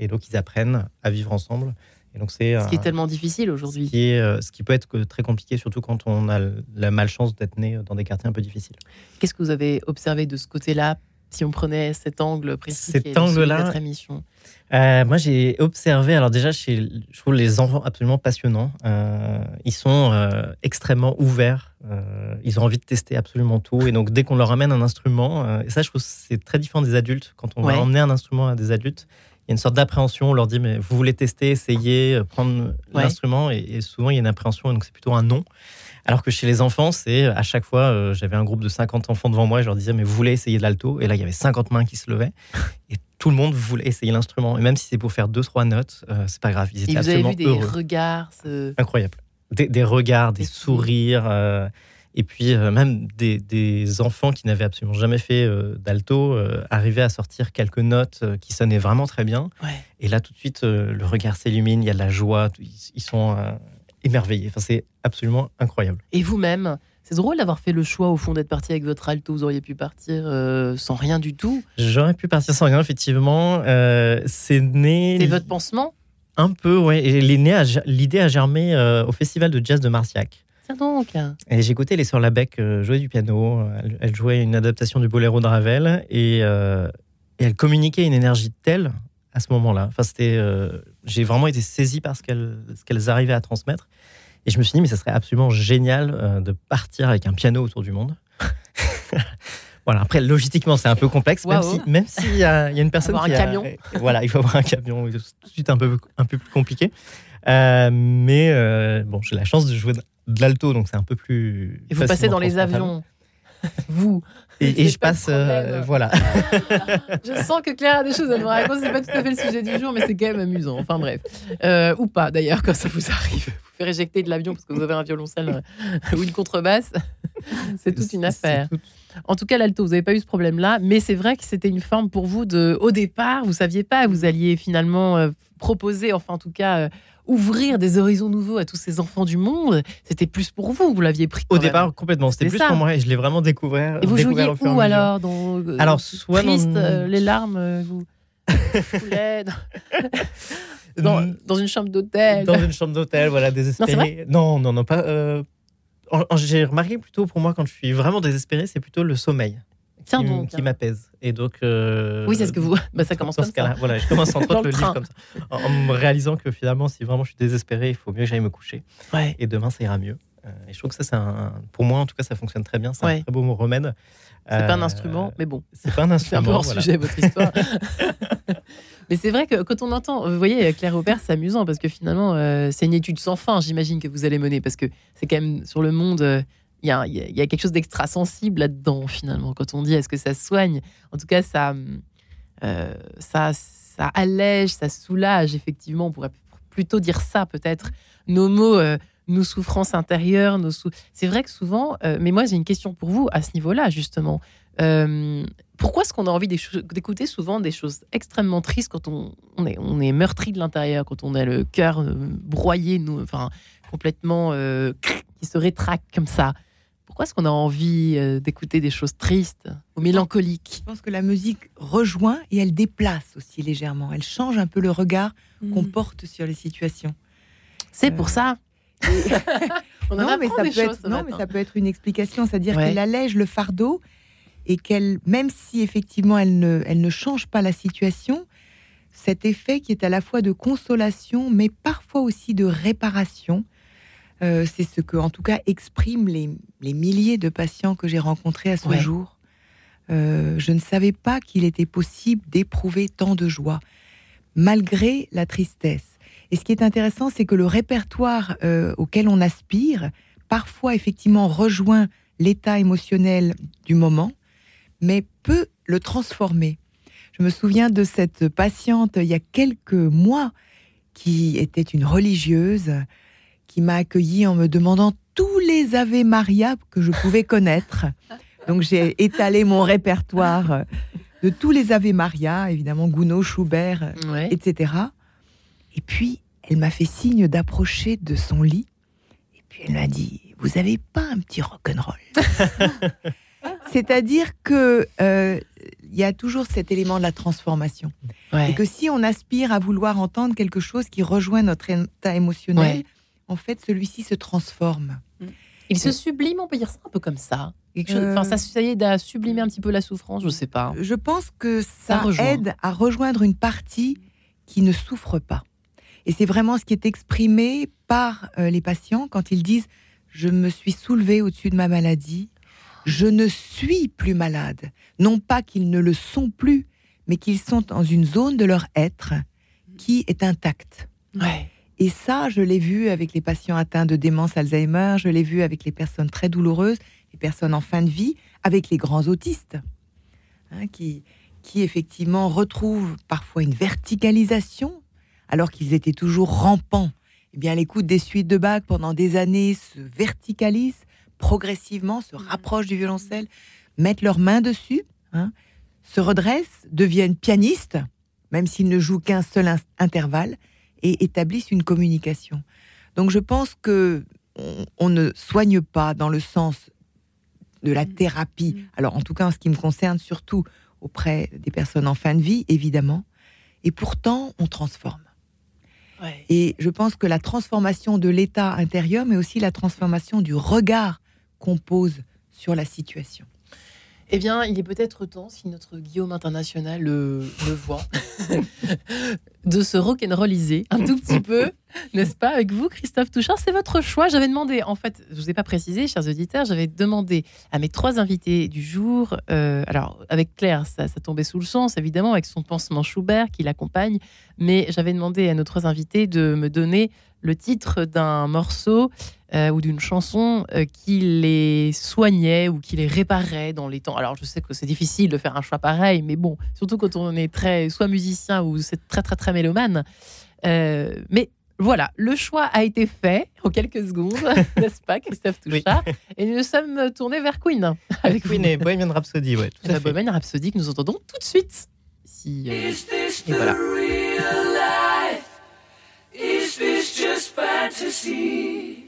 et donc ils apprennent à vivre ensemble. Et donc c'est ce qui est tellement difficile aujourd'hui. Ce, qui ce qui peut être très compliqué, surtout quand on a la malchance d'être né dans des quartiers un peu difficiles. Qu'est-ce que vous avez observé de ce côté-là si on prenait cet angle précis cet angle-là, émission euh, Moi, j'ai observé, alors déjà, chez, je trouve les enfants absolument passionnants. Euh, ils sont euh, extrêmement ouverts. ils ont envie de tester absolument tout. Et donc, dès qu'on leur amène un instrument, et ça, je trouve c'est très différent des adultes. Quand on va emmener un instrument à des adultes, il y a une sorte d'appréhension. On leur dit, mais vous voulez tester, essayer, prendre l'instrument. Et, et, souvent, il y a une appréhension, et donc c'est plutôt un non. Alors que chez les enfants, c'est à chaque fois, euh, j'avais un groupe de 50 enfants devant moi, et je leur disais, mais vous voulez essayer de l'alto? Et là, il y avait 50 mains qui se levaient. Et tout le monde voulait essayer l'instrument. Et même si c'est pour faire deux, trois notes, euh, c'est pas grave. Ils étaient et vous avez vu des regards Incroyable. Des, regards, des, sourires. Euh, et puis même des, enfants qui n'avaient absolument jamais fait d'alto arrivaient à sortir quelques notes qui sonnaient vraiment très bien. Et là, tout de suite, le regard s'illumine, il y a de la joie. ils sont émerveillé. Enfin, c'est absolument incroyable. Et vous-même c'est drôle d'avoir fait le choix au fond d'être parti avec votre alto. Vous auriez pu partir euh, sans rien du tout. J'aurais pu partir sans rien, effectivement. Euh, c'est né. C'est votre pansement? Un peu, ouais. L'idée a germé euh, au festival de jazz de Marciac. Tiens donc. Et j'ai écouté les sœurs Labec jouer du piano. Elle, jouait une adaptation du boléro de Ravel et, et elle communiquait une énergie telle à ce moment-là. Enfin, c'était, j'ai vraiment été saisi par ce qu'elles arrivaient à transmettre. Et je me suis dit, mais ça serait absolument génial euh, de partir avec un piano autour du monde. voilà, après, logistiquement, c'est un peu complexe, même s'il y, a, y a une personne avoir qui un camion. Voilà, il faut avoir un camion, tout de suite un peu, un peu plus compliqué. Euh, mais euh, bon, j'ai la chance de jouer de l'alto, donc c'est un peu plus. Et vous passez dans les avions, vous et, je passe, euh, voilà. je sens que Claire a des choses à nous raconter. C'est pas tout à fait le sujet du jour, mais c'est quand même amusant. Enfin bref, euh, ou pas d'ailleurs quand ça vous arrive. Vous faire éjecter de l'avion parce que vous avez un violoncelle euh, ou une contrebasse. c'est toute une affaire. En tout cas, l'alto, vous n'avez pas eu ce problème-là, mais c'est vrai que c'était une forme pour vous de, au départ, vous saviez pas, vous alliez finalement proposer, enfin en tout cas ouvrir des horizons nouveaux à tous ces enfants du monde, c'était plus pour vous, vous l'aviez pris. Au départ, complètement. C'était plus pour moi et je l'ai vraiment découvert. Et vous jouiez où alors dans, euh, Alors, soit triste, euh, les larmes, euh, vous. dans, dans, une chambre d'hôtel. Dans une chambre d'hôtel, voilà, désespéré. Non, non, non, pas. J'ai remarqué plutôt pour moi quand je suis vraiment désespéré, c'est plutôt le sommeil qui, m'apaise. Et donc. Euh, oui, c'est ce que vous. Bah, ça commence comme ça. Voilà, je commence entre autres le, livre comme ça. En, me réalisant que finalement, si vraiment je suis désespéré, il faut mieux que j'aille me coucher. Ouais. Et demain, ça ira mieux. Euh, et je trouve que ça, c'est un. Pour moi, en tout cas, ça fonctionne très bien. C'est un très beau remède. C'est pas un euh, instrument, mais bon. C'est pas un instrument. c'est un peu hors sujet, votre histoire. mais c'est vrai que quand on entend, vous voyez, Claire Aubert, c'est amusant parce que finalement, c'est une étude sans fin, j'imagine, que vous allez mener parce que c'est quand même sur le monde il y a, quelque chose d'extra sensible là-dedans, finalement, quand on dit est-ce que ça soigne? En tout cas, ça, euh, ça, ça allège, ça soulage, effectivement. On pourrait plutôt dire ça, peut-être. Nos mots, euh, nos souffrances intérieures, nos c'est vrai que souvent, euh, mais moi, j'ai une question pour vous à ce niveau-là, justement. pourquoi est-ce qu'on a envie d'écouter souvent des choses extrêmement tristes quand on, on, est, on est meurtri de l'intérieur, quand on a le cœur broyé, nous, enfin, complètement qui se rétracte comme ça? Pourquoi est-ce qu'on a envie euh, d'écouter des choses tristes ou mélancoliques Je pense que la musique rejoint et elle déplace aussi légèrement. Elle change un peu le regard qu'on mm. porte sur les situations. C'est pour ça. non, mais ça peut être, non, mais ça peut être une explication, c'est-à-dire qu'elle allège le fardeau et qu'elle, même si effectivement elle ne, elle ne change pas la situation, cet effet qui est à la fois de consolation, mais parfois aussi de réparation, euh, c'est ce que, en tout cas, expriment les, les milliers de patients que j'ai rencontrés à ce jour. Euh, je ne savais pas qu'il était possible d'éprouver tant de joie, malgré la tristesse. Et ce qui est intéressant, c'est que le répertoire euh, auquel on aspire, parfois effectivement rejoint l'état émotionnel du moment, mais peut le transformer. Je me souviens de cette patiente il y a quelques mois qui était une religieuse qui m'a accueillie en me demandant tous les Ave Maria que je pouvais connaître. Donc j'ai étalé mon répertoire de tous les Ave Maria, évidemment Gounod, Schubert, etc. Et puis, elle m'a fait signe d'approcher de son lit. Et puis, elle m'a dit Vous n'avez pas un petit rock'n'roll? C'est-à-dire que euh, il y a toujours cet élément de la transformation. Et que si on aspire à vouloir entendre quelque chose qui rejoint notre état émotionnel, en fait, celui-ci se transforme. Il se sublime, on peut dire ça un peu comme ça. Enfin, ça, ça est, à sublimer un petit peu la souffrance, je ne sais pas. Je pense que ça aide à rejoindre une partie qui ne souffre pas. Et c'est vraiment ce qui est exprimé par euh, les patients quand ils disent Je me suis soulevé au-dessus de ma maladie, je ne suis plus malade. Non pas qu'ils ne le sont plus, mais qu'ils sont dans une zone de leur être qui est intacte. Et ça, je l'ai vu avec les patients atteints de démence Alzheimer, je l'ai vu avec les personnes très douloureuses, les personnes en fin de vie, avec les grands autistes, hein, qui, qui effectivement retrouvent parfois une verticalisation alors qu'ils étaient toujours rampants. Eh bien, l'écoute des suites de Bach pendant des années se verticalisent progressivement, se mmh. rapprochent du violoncelle, mettent leurs mains dessus, hein, se redressent, deviennent pianistes, même s'ils ne jouent qu'un seul intervalle, et établissent une communication. Donc, je pense que on, ne soigne pas dans le sens de la mmh. thérapie. Mmh. Alors, en tout cas, en ce qui me concerne, surtout auprès des personnes en fin de vie, évidemment. Et pourtant, on transforme. Et je pense que la transformation de l'état intérieur, mais aussi la transformation du regard qu'on pose sur la situation. Eh bien, il est peut-être temps, si notre Guillaume international le, voit, de se rock'n'rolliser un tout petit peu, n'est-ce pas, avec vous, Christophe Touchard? C'est votre choix. J'avais demandé, en fait, je ne vous ai pas précisé, chers auditeurs, j'avais demandé à mes trois invités du jour, euh, alors avec Claire, ça, ça, tombait sous le sens, évidemment, avec son pansement Schubert qui l'accompagne, mais j'avais demandé à nos trois invités de me donner le titre d'un morceau euh, ou d'une chanson euh, qui les soignait ou qui les réparait dans les temps. Alors je sais que c'est difficile de faire un choix pareil, mais bon, surtout quand on est très soit musicien ou c'est très très très mélomane. Euh, mais voilà, le choix a été fait en quelques secondes, n'est-ce pas, Christophe Touchard? Et nous sommes tournés vers Queen. Avec Queen et Bohemian Rhapsody, ouais. Tout la Bohemian Rhapsody que nous entendons tout de suite. Ici, et voilà. Is this just fantasy?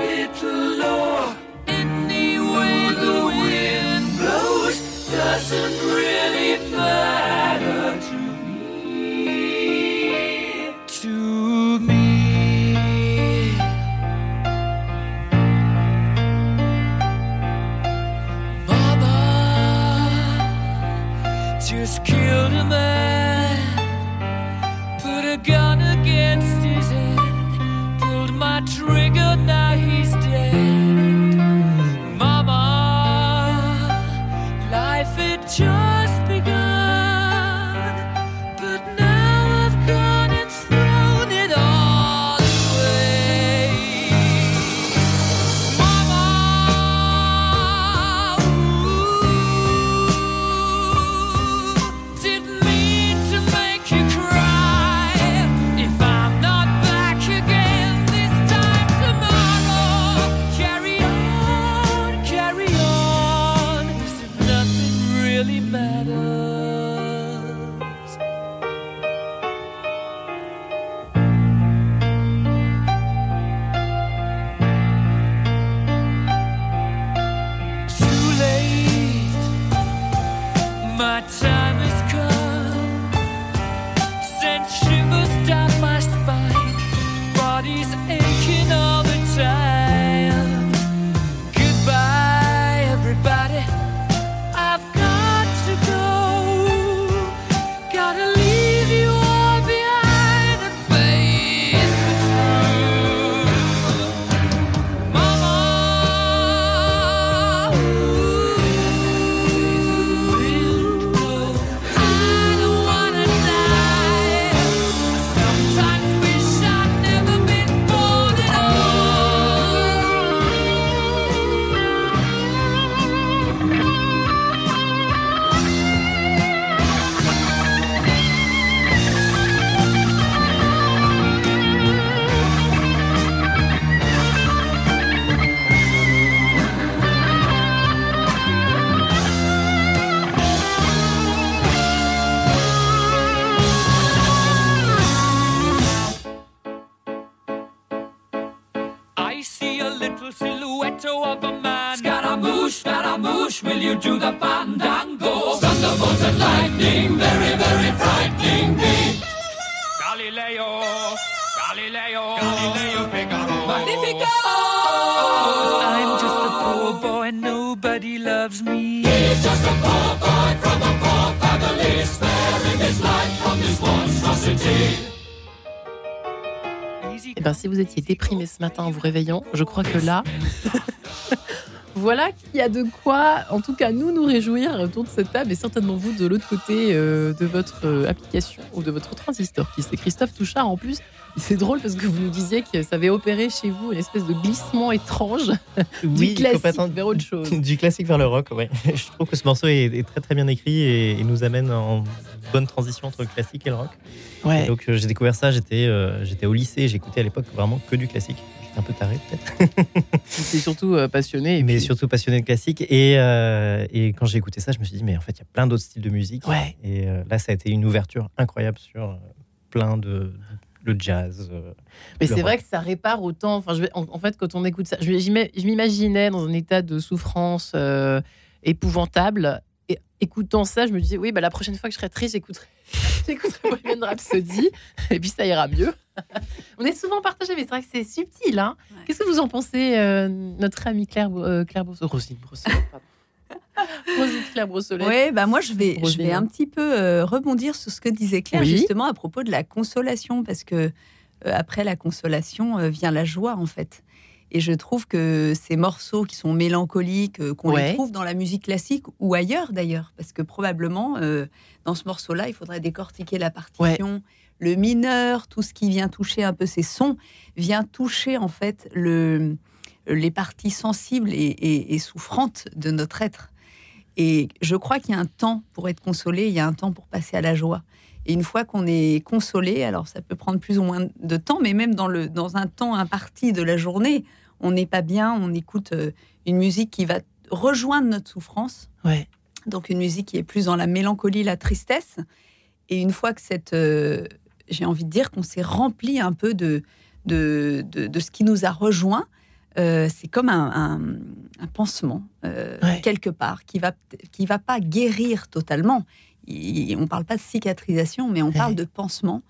little low. Any way the wind blows doesn't really matter to me. To me. Mama just killed a man, you do the fandango? Thunderbolts and lightning, very, very frightening me. Galileo, Galileo, Galileo Figaro. Magnifico! I'm just a poor boy, nobody loves me. He's just a poor boy from a poor family, sparing his life from this monstrosity. Eh ben, si vous étiez déprimé ce matin en vous réveillant, je crois que là, voilà qu'il y a de quoi, en tout cas, nous nous réjouir autour de cette table et certainement vous de l'autre côté euh, de votre euh, application ou de votre transistor, qui c'est Christophe Touchard en plus. C'est drôle parce que vous nous disiez que ça avait opéré chez vous une espèce de glissement étrange du classique vers autre chose. Du classique vers le rock, oui. Je trouve que ce morceau est, très très bien écrit et, nous amène en bonne transition entre le classique et le rock. Ouais. donc euh, j'ai découvert ça, j'étais j'étais au lycée, j'écoutais à l'époque vraiment que du classique un peu taré peut-être. J'étais surtout euh, passionné. mais surtout passionné de classique. Et, euh, et quand j'ai écouté ça, je me suis dit, mais en fait, il y a plein d'autres styles de musique. Ouais. Et euh, là, ça a été une ouverture incroyable sur plein de, le jazz. mais c'est vrai que ça répare autant. Enfin, je en, fait, quand on écoute ça, je, je m'imaginais dans un état de souffrance épouvantable. Et écoutant ça, je me disais, oui, bah, la prochaine fois que je serai triste, j'écouterai, j'écouterai Bohemian Rhapsody. et puis ça ira mieux. On est souvent partagé, mais c'est vrai que c'est subtil. Hein Qu'est-ce que vous en pensez, euh, notre amie Claire, euh, Claire Rosine Brossolet, Rosine Claire Brossolet. Oui, bah moi je vais, je vais un petit peu euh, rebondir sur ce que disait Claire justement à propos de la consolation, parce que après la consolation vient la joie en fait. Et je trouve que ces morceaux qui sont mélancoliques, qu'on les trouve dans la musique classique ou ailleurs d'ailleurs, parce que probablement dans ce morceau-là, il faudrait décortiquer la partition le mineur, tout ce qui vient toucher un peu ces sons, vient toucher en fait le, les parties sensibles et, souffrantes de notre être. Et je crois qu'il y a un temps pour être consolé, il y a un temps pour passer à la joie. Et une fois qu'on est consolé, alors ça peut prendre plus ou moins de temps, mais même dans, le, dans un temps imparti de la journée, on n'est pas bien, on écoute euh, une musique qui va rejoindre notre souffrance. Ouais. Donc une musique qui est plus dans la mélancolie, la tristesse. Et une fois que cette, euh, j'ai envie de dire qu'on s'est rempli un peu de, de, de, ce qui nous a rejoint. Euh, c'est comme un, un, pansement, euh, quelque part, qui va, qui va pas guérir totalement. On ne parle pas de cicatrisation, mais on parle de pansement,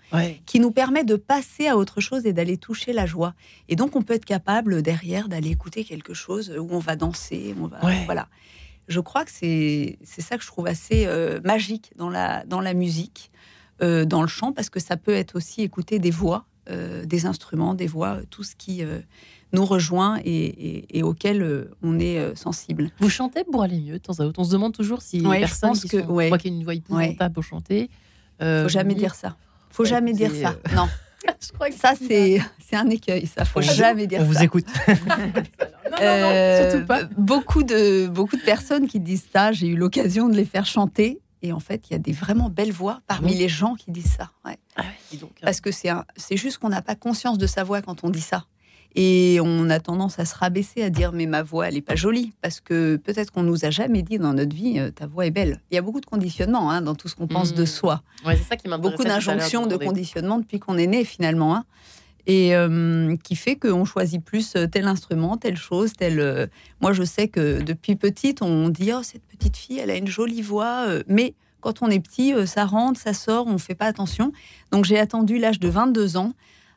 qui nous permet de passer à autre chose et d'aller toucher la joie. Et donc, on peut être capable derrière d'aller écouter quelque chose où on va danser. On va, Voilà. Je crois que c'est ça que je trouve assez euh, magique dans la, dans la musique. Euh, dans le chant, parce que ça peut être aussi écouter des voix, euh, des instruments, des voix, euh, tout ce qui nous rejoint et, auquel on est sensible. Vous chantez pour aller mieux de temps à autre On se demande toujours si les personnes qui que, sont, ouais. qui a une voix épouvantable pour chanter. Faut jamais dire ça. Faut jamais dire ça. Non. Je crois que ça, c'est un écueil, ça. Faut jamais dire ça. On vous écoute. surtout pas. Beaucoup de, beaucoup de personnes qui disent ça, j'ai eu l'occasion de les faire chanter. Et en fait, il y a des vraiment belles voix parmi les gens qui disent ça. Ouais. Ah donc, Parce que c'est juste qu'on n'a pas conscience de sa voix quand on dit ça. Et on a tendance à se rabaisser, à dire mais ma voix elle est pas jolie parce que peut-être qu'on nous a jamais dit dans notre vie euh, ta voix est belle. Il y a beaucoup de conditionnement hein, dans tout ce qu'on pense de mmh. soi. Ouais, c'est ça qui Beaucoup d'injonctions de conditionnement depuis qu'on est né finalement. Hein et euh, qui fait qu'on choisit plus euh, tel instrument, telle chose, telle. Euh, moi, je sais que depuis petite, on dit oh cette petite fille, elle a une jolie voix, mais quand on est petit, ça rentre, ça sort, on ne fait pas attention. Donc j'ai attendu l'âge de 22 ans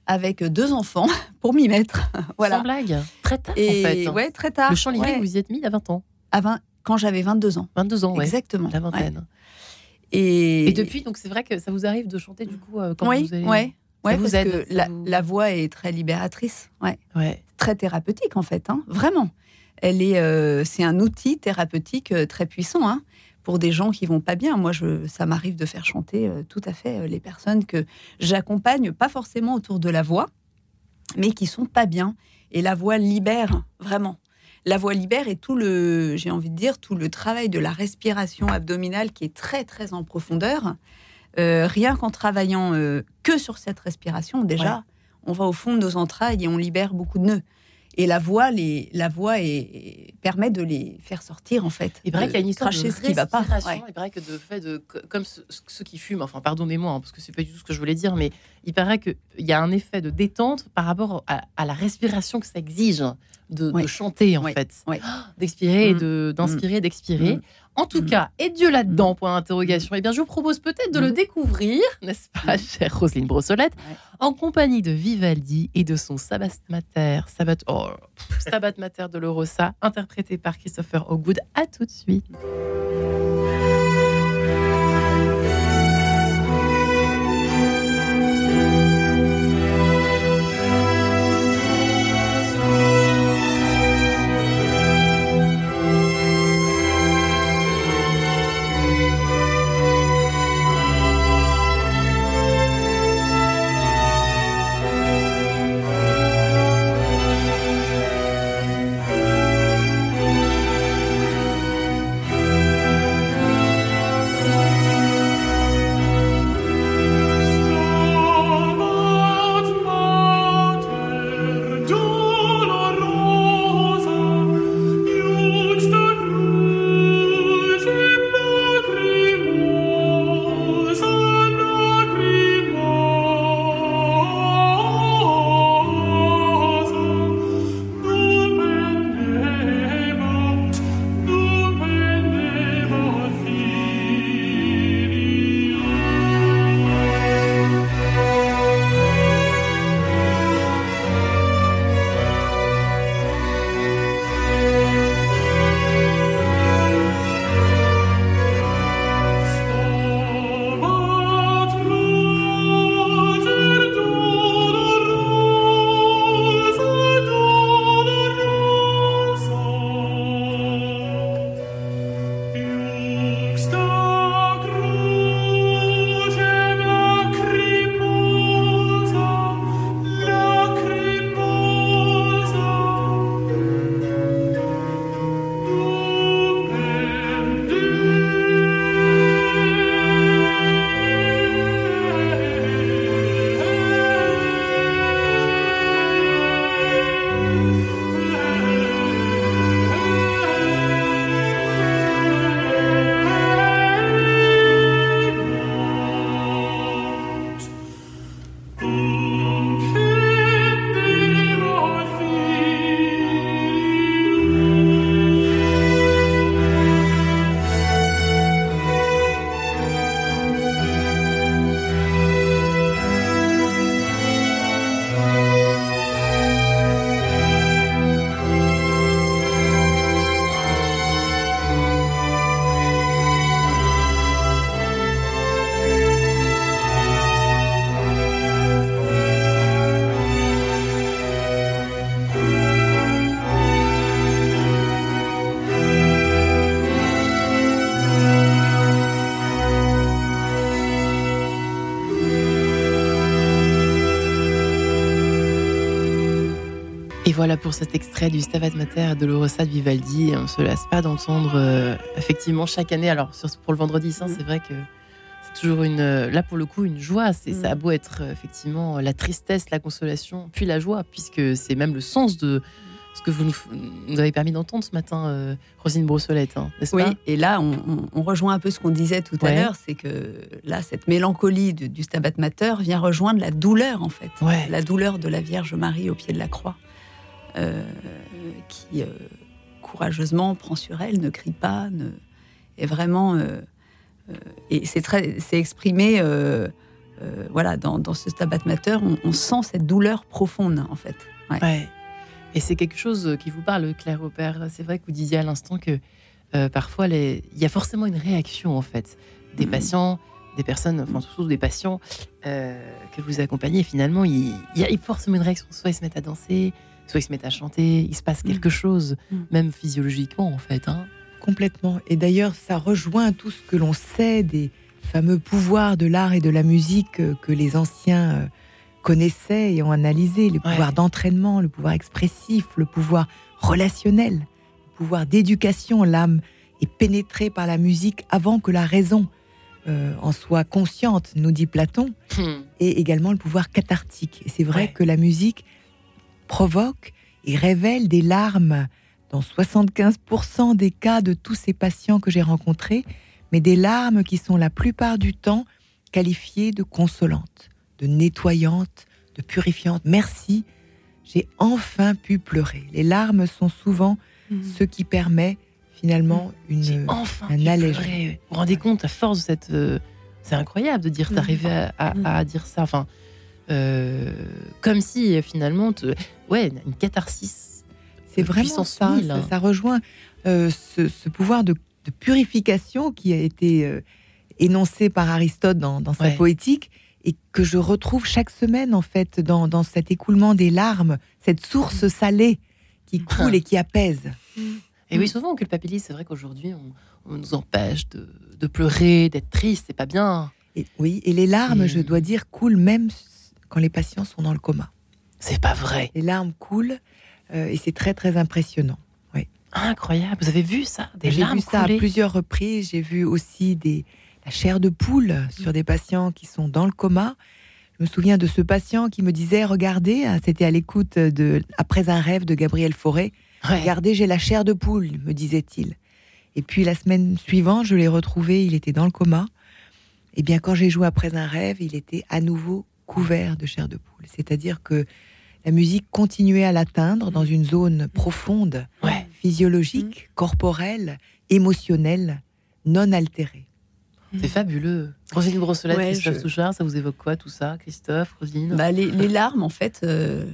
avec deux enfants pour m'y mettre. voilà. Sans blague, très tard et, en fait. Ouais, très tard. Le chant lyrique, vous y êtes mis à 20 ans. À 20, quand j'avais 22 ans. 22 ans, ouais. Exactement. La vingtaine. Et... et... depuis, donc c'est vrai que ça vous arrive de chanter du coup quand oui, vous Ouais, parce que la, voix est très libératrice, ouais. ouais. très thérapeutique en fait, hein, vraiment. Elle est, euh, c'est un outil thérapeutique euh, très puissant hein, pour des gens qui vont pas bien. Moi, je, ça m'arrive de faire chanter euh, tout à fait les personnes que j'accompagne, pas forcément autour de la voix, mais qui sont pas bien. Et la voix libère vraiment. La voix libère et tout le, j'ai envie de dire, tout le travail de la respiration abdominale qui est très très en profondeur. Euh, rien qu'en travaillant euh, que sur cette respiration, déjà, on va au fond de nos entrailles et on libère beaucoup de nœuds. Et la voix, les, la voix est, permet de les faire sortir en fait. Il paraît qu'il y a une histoire de ce qui va pas. Il paraît que de fait de comme ceux, qui fument, enfin pardonnez-moi hein, parce que c'est pas du tout ce que je voulais dire, mais il paraît qu'il y a un effet de détente par rapport à, la respiration que ça exige de, chanter, en fait. D'expirer, et mm. d'inspirer, d'inspirer. En tout cas, et Dieu là-dedans, point d'interrogation. Eh bien, je vous propose peut-être de le découvrir, n'est-ce pas, chère Roselyne Brossolette, en compagnie de Vivaldi et de son Sabbat Mater, Sabbat, oh, Sabbat Mater de l'Orosa, interprété par Christopher Hogwood. À tout de suite. Voilà pour cet extrait du Stabat Mater de l'Orosa de Vivaldi. On ne se lasse pas d'entendre euh, effectivement chaque année. Alors pour le vendredi saint, c'est vrai que c'est toujours une, euh, là pour le coup une joie. C'est ça a mm. beau être euh, effectivement la tristesse, la consolation, puis la joie, puisque c'est même le sens de ce que vous nous, avez permis d'entendre ce matin, Rosine Brossolette, hein, oui, et là, on, rejoint un peu ce qu'on disait tout à l'heure, c'est que là, cette mélancolie du Stabat Mater vient rejoindre la douleur, en fait. La douleur de la Vierge Marie au pied de la croix. Euh, qui euh, courageusement prend sur elle, ne crie pas, ne, est vraiment euh, et c'est très, c'est exprimé, voilà, dans, ce Stabat Mater, on, sent cette douleur profonde en fait. Ouais. Et c'est quelque chose qui vous parle, Claire Aubert. C'est vrai que vous disiez à l'instant que parfois il y a forcément une réaction en fait des mm-hmm. patients, des personnes, enfin surtout des patients que vous accompagnez. Finalement, il, il, y a forcément une réaction. Soit ils se mettent à danser, soit ils se mettent à chanter, il se passe mm. quelque chose, mm. même physiologiquement en fait. Hein. Complètement. Et d'ailleurs, ça rejoint tout ce que l'on sait des fameux pouvoirs de l'art et de la musique que les anciens euh, connaissaient et ont analysé, le pouvoir d'entraînement, le pouvoir expressif, le pouvoir relationnel, le pouvoir d'éducation. L'âme est pénétrée par la musique avant que la raison euh, en soit consciente, nous dit Platon, hmm. et également le pouvoir cathartique. Et c'est vrai que la musique provoque et révèle des larmes dans 75% des cas de tous ces patients que j'ai rencontrés, mais des larmes qui sont la plupart du temps qualifiées de consolantes, de nettoyantes, de purifiantes. Merci j'ai enfin pu pleurer. Les larmes sont souvent Mm. ce qui permet finalement une, enfin un allègement. Vous vous rendez compte, à force de cette. euh, c'est incroyable de dire, d'arriver à, à- à dire ça. Enfin, euh, comme si euh, finalement, te- ouais, une catharsis. C'est vraiment ça, mille, ça. hein. ça rejoint euh, ce, ce pouvoir de, de purification qui a été euh, énoncé par Aristote dans, dans sa Ouais. poétique et que je retrouve chaque semaine en fait dans, dans cet écoulement des larmes, cette source salée qui coule et qui apaise. Et Mm. oui, souvent on culpabilise. C'est vrai qu'aujourd'hui, on, on nous empêche de, de pleurer, d'être triste. C'est pas bien. Et, oui, et les larmes, Et- je dois dire, coulent même quand les patients sont dans le coma. C'est pas vrai. Les larmes coulent euh, et c'est très très impressionnant. Incroyable. Vous avez vu ça Des J'ai larmes vu ça couler à plusieurs reprises. J'ai vu aussi des, la chair de poule sur des patients qui sont dans le coma. Je me souviens de ce patient qui me disait Regardez, hein, c'était à l'écoute de Après un rêve de Gabriel Fauré. Ouais. Regardez, j'ai la chair de poule, me disait-il. Et puis la semaine suivante, je l'ai retrouvé, il était dans le coma. Et bien, quand j'ai joué Après un rêve, il était à nouveau couvert de chair de poule. C'est-à-dire que la musique continuait à l'atteindre dans une zone profonde Ouais. physiologique, corporelle, émotionnelle, non altérée. C'est fabuleux. Roselyne Brossolette, Ouais, Christophe je- Touchard, ça vous évoque quoi tout ça Christophe, Roselyne Bah, les, les larmes, en fait, euh,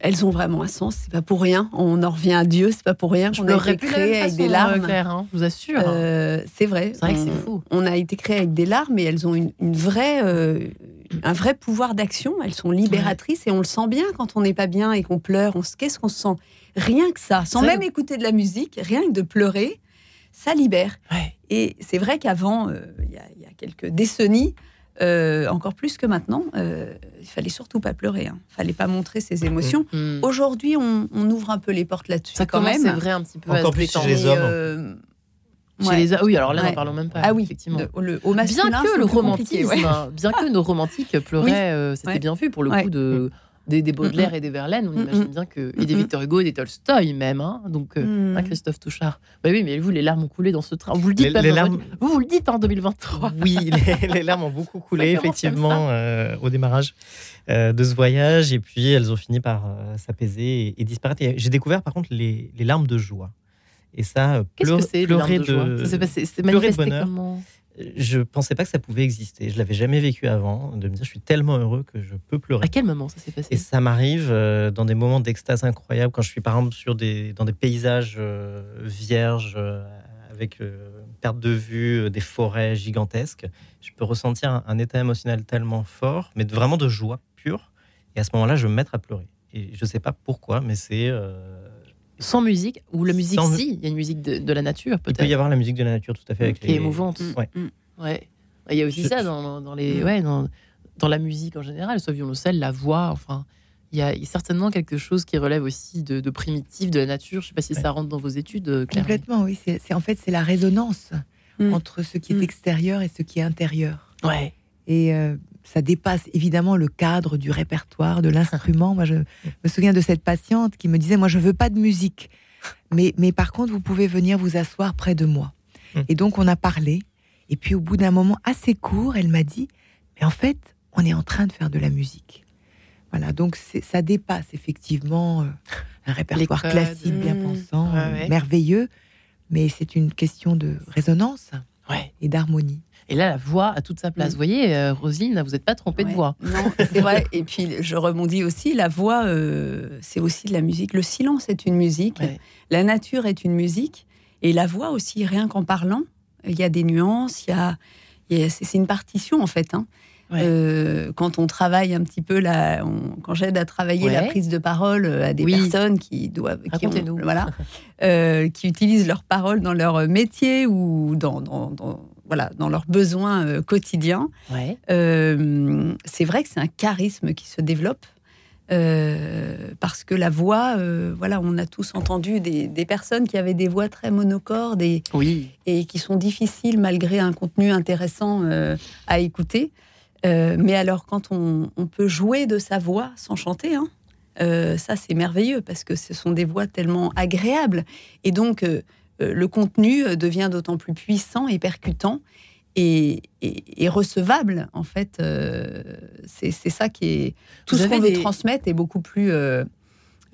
elles ont vraiment un sens. C'est pas pour rien. On en revient à Dieu. C'est pas pour rien Je qu'on a été créé avec des larmes. euh, Claire, hein, je vous assure. Euh, c'est vrai. C'est vrai que c'est On- fou. On a été créé avec des larmes, et elles ont une, une vraie, euh, un vrai pouvoir d'action. Elles sont libératrices, et on le sent bien quand on n'est pas bien et qu'on pleure. On se- Qu'est-ce qu'on se sent? Rien que ça, sans même écouter de la musique, rien que de pleurer, ça libère. Ouais. Et c'est vrai qu'avant, euh, il y, a- il y a quelques décennies, euh, encore plus que maintenant, euh, il fallait surtout pas pleurer. Il ne fallait pas montrer ses émotions. Hmm. Aujourd'hui, on, on ouvre un peu les portes là-dessus Ça quand commence, même. c'est vrai, un petit peu Encore plus chez les hommes. Chez les Oui, alors là, n'en parlons même pas. Ah oui, effectivement. de- le, au masculin, bien que le romantisme, ouais. hein, bien que nos romantiques pleuraient, euh, c'était Ouais. bien vu pour le Ouais. coup de des, des Baudelaire et des Verlaine. On imagine bien que et des. Victor Hugo et des Tolstoï même. hein. donc euh, Mm. hein, Christophe Touchard. Bah oui, mais vous, les larmes ont coulé dans ce train. Vous le dites Les- pas, les mais larmes- Vous vous le dites en 2023. Oui, les, les larmes ont beaucoup coulé, effectivement, euh, au démarrage euh, de ce voyage. Et puis, elles ont fini par euh, s'apaiser et, et disparaître. J'ai découvert, par contre, les, les larmes de joie. Et ça, euh, Qu'est-ce que pleurer- de joie? Ça passé, pleurer de bonheur. comment? Je pensais pas que ça pouvait exister. Je l'avais jamais vécu avant. De me dire, je suis tellement heureux que je peux pleurer. À quel moment ça s'est passé? Et ça m'arrive euh, dans des moments d'extase incroyable, quand je suis par exemple sur des, dans des paysages euh, vierges, euh, avec euh, perte de vue, euh, des forêts gigantesques. Je peux ressentir un, un état émotionnel tellement fort, mais de- vraiment de joie pure. Et à ce moment-là, je vais me mettre à pleurer. Et je sais pas pourquoi, mais c'est. Sans musique ou la musique Sans si, il y a une musique de, de la nature il peut y peut-être avoir la musique de la nature tout à fait avec qui les- est émouvante. Ouais. Ouais. Il y a aussi Je- ça dans, dans les Mm. ouais dans, dans la musique en général, soit violoncelle, la voix, enfin il y, a, certainement quelque chose qui relève aussi de, de primitif de la nature. Je sais pas si Ouais. ça rentre dans vos études, euh, Claire. Complètement, oui. C'est en fait c'est la résonance Mm. entre ce qui est Mm. extérieur et ce qui est intérieur. Ouais. Et euh, ça dépasse évidemment le cadre du répertoire, de l'instrument. Moi, je me souviens de cette patiente qui me disait, moi, je veux pas de musique, mais, mais par contre, vous pouvez venir vous asseoir près de moi. Mm. Et donc, on a parlé. Et puis, au bout d'un moment assez court, elle m'a dit, mais en fait, on est en train de faire de la musique. Voilà, donc ça dépasse effectivement euh, un répertoire classique, bien mm. pensant, Ouais, ouais. merveilleux, mais c'est une question de résonance Ouais. et d'harmonie. Et là, la voix a toute sa place. Mm. Vous voyez, euh, Roselyne, vous n'êtes pas trompée de voix. Non, c'est vrai. Et puis, je rebondis aussi, la voix, euh, c'est aussi de la musique. Le silence est une musique. Ouais. La nature est une musique. Et la voix aussi, rien qu'en parlant, il y a des nuances, il y a, c'est une partition en fait. hein. Ouais. Euh, quand on travaille un petit peu, la, on- quand j'aide à travailler Ouais. la prise de parole euh, à des Oui. personnes qui doivent, qui, ont- voilà, euh, qui utilisent leurs paroles dans leur métier ou dans, dans, dans- voilà, dans leurs besoins euh, quotidiens, Ouais. euh, c'est vrai que c'est un charisme qui se développe. euh, parce que la voix, voilà, on a tous entendu des, des personnes qui avaient des voix très monocordes et, Oui. et qui sont difficiles malgré un contenu intéressant à écouter. Mais alors, quand on, on peut jouer de sa voix sans chanter, hein, ça c'est merveilleux parce que ce sont des voix tellement agréables. Et donc, le contenu euh, devient d'autant plus puissant et percutant. et, et, recevable, en fait. Euh, c'est ça qui est. Tout ce qu'on veut transmettre est beaucoup plus euh,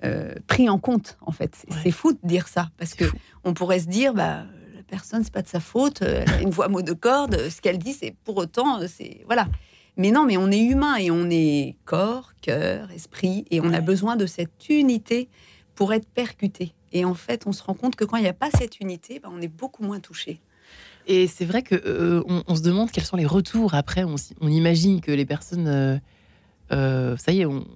euh, pris en compte, en fait. C'est fou de dire ça, parce que on pourrait se dire, bah, la personne, c'est pas de sa faute, elle a une voix monocorde, ce qu'elle dit, c'est pour autant, c'est. Voilà. Mais non, mais on est humain et on est corps, cœur, esprit, et on a besoin de cette unité pour être percuté. Et en fait, on se rend compte que quand il n'y a pas cette unité, bah, on est beaucoup moins touché. Et c'est vrai que euh, on, se demande quels sont les retours après. On, imagine que les personnes, euh, euh, ça y est, on,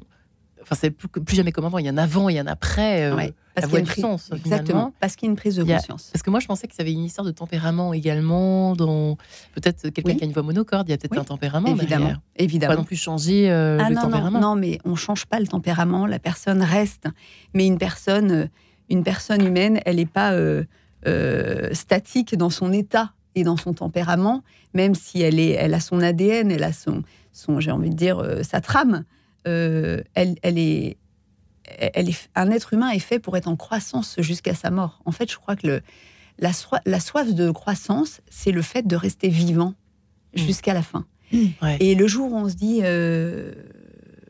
enfin c'est plus, plus, jamais comme avant. Il y en a avant, il y en a après. parce qu'il y a une prise, exactement. Parce qu'il y a une prise de conscience. parce que moi, je pensais que ça avait une histoire de tempérament également. Dans peut-être quelqu'un qui a une voix monocorde, il y a peut-être un tempérament. Évidemment, derrière. évidemment. Pas non plus changer ah, le non, tempérament. Non, non, mais on change pas le tempérament. La personne reste. Mais une personne, une personne humaine, elle n'est pas statique dans son état et dans son tempérament, même si elle, est, elle a son ADN, elle a son, son j'ai envie de dire, euh, sa trame, euh, elle, elle, est, elle est, un être humain est fait pour être en croissance jusqu'à sa mort. En fait, je crois que le, la, la soif de croissance, c'est le fait de rester vivant mmh. jusqu'à la fin. Mmh. Et le jour où on se dit, euh,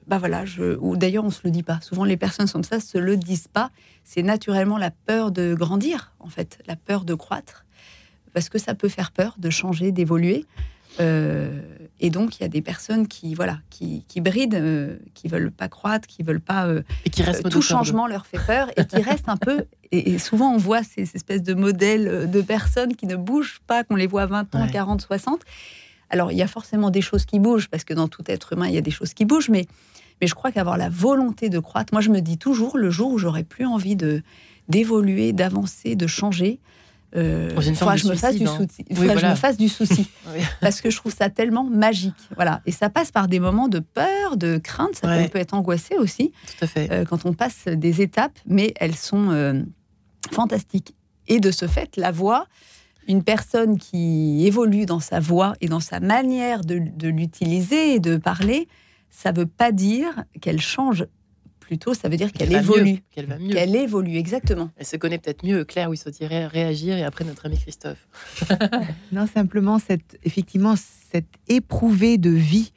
bah voilà, je, ou d'ailleurs on se le dit pas. Souvent les personnes sont ça, se le disent pas. C'est naturellement la peur de grandir, en fait, la peur de croître parce que ça peut faire peur de changer, d'évoluer. Euh, et donc, il y a des personnes qui, voilà, qui, qui brident, euh, qui veulent pas croître, qui veulent pas. Euh, et qui restent tout changement leur fait peur et qui restent un peu. Et, souvent, on voit ces, espèces de modèles de personnes qui ne bougent pas, qu'on les voit à 20 ans, 40, 60. Alors, il y a forcément des choses qui bougent, parce que dans tout être humain, il y a des choses qui bougent, mais, mais je crois qu'avoir la volonté de croître, moi, je me dis toujours, le jour où j'aurai plus envie de d'évoluer, d'avancer, de changer, euh, il faudra que je me fasse du souci. je me fasse du souci. Parce que je trouve ça tellement magique. Voilà. Et ça passe par des moments de peur, de crainte. Ça peut être angoissé aussi. Tout à fait. Euh, quand on passe des étapes, mais elles sont euh, fantastiques. Et de ce fait, la voix, une personne qui évolue dans sa voix et dans sa manière de, de l'utiliser et de parler, ça ne veut pas dire qu'elle change plutôt, ça veut dire qu'elle évolue. Qu'elle va mieux. Qu'elle évolue, exactement. Elle se connaît peut-être mieux, Claire, où il souhaiterait réagir, et après notre ami Christophe. non, simplement, cette, effectivement, cette éprouvée de vie,